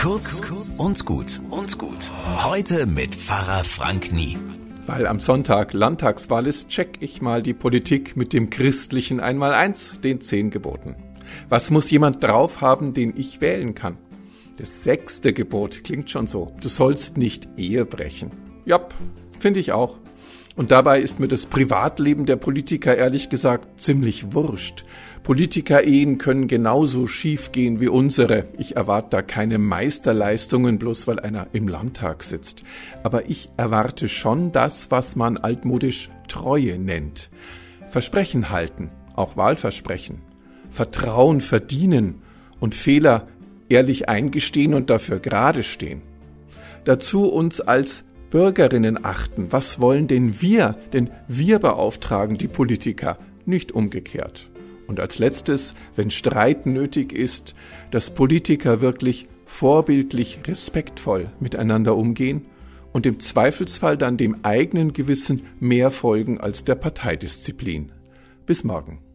Kurz und gut und gut. Heute mit Pfarrer Frank Nie. Weil am Sonntag Landtagswahl ist, check ich mal die Politik mit dem christlichen Einmaleins, den zehn Geboten. Was muss jemand drauf haben, den ich wählen kann? Das sechste Gebot klingt schon so. Du sollst nicht Ehe brechen. Jop, finde ich auch. Und dabei ist mir das Privatleben der Politiker ehrlich gesagt ziemlich wurscht. Politiker-Ehen können genauso schief gehen wie unsere. Ich erwarte da keine Meisterleistungen, bloß weil einer im Landtag sitzt. Aber ich erwarte schon das, was man altmodisch Treue nennt. Versprechen halten, auch Wahlversprechen. Vertrauen verdienen und Fehler ehrlich eingestehen und dafür gerade stehen. Dazu uns als Bürgerinnen achten. Was wollen denn wir? Denn wir beauftragen die Politiker, nicht umgekehrt. Und als letztes, wenn Streit nötig ist, dass Politiker wirklich vorbildlich respektvoll miteinander umgehen und im Zweifelsfall dann dem eigenen Gewissen mehr folgen als der Parteidisziplin. Bis morgen.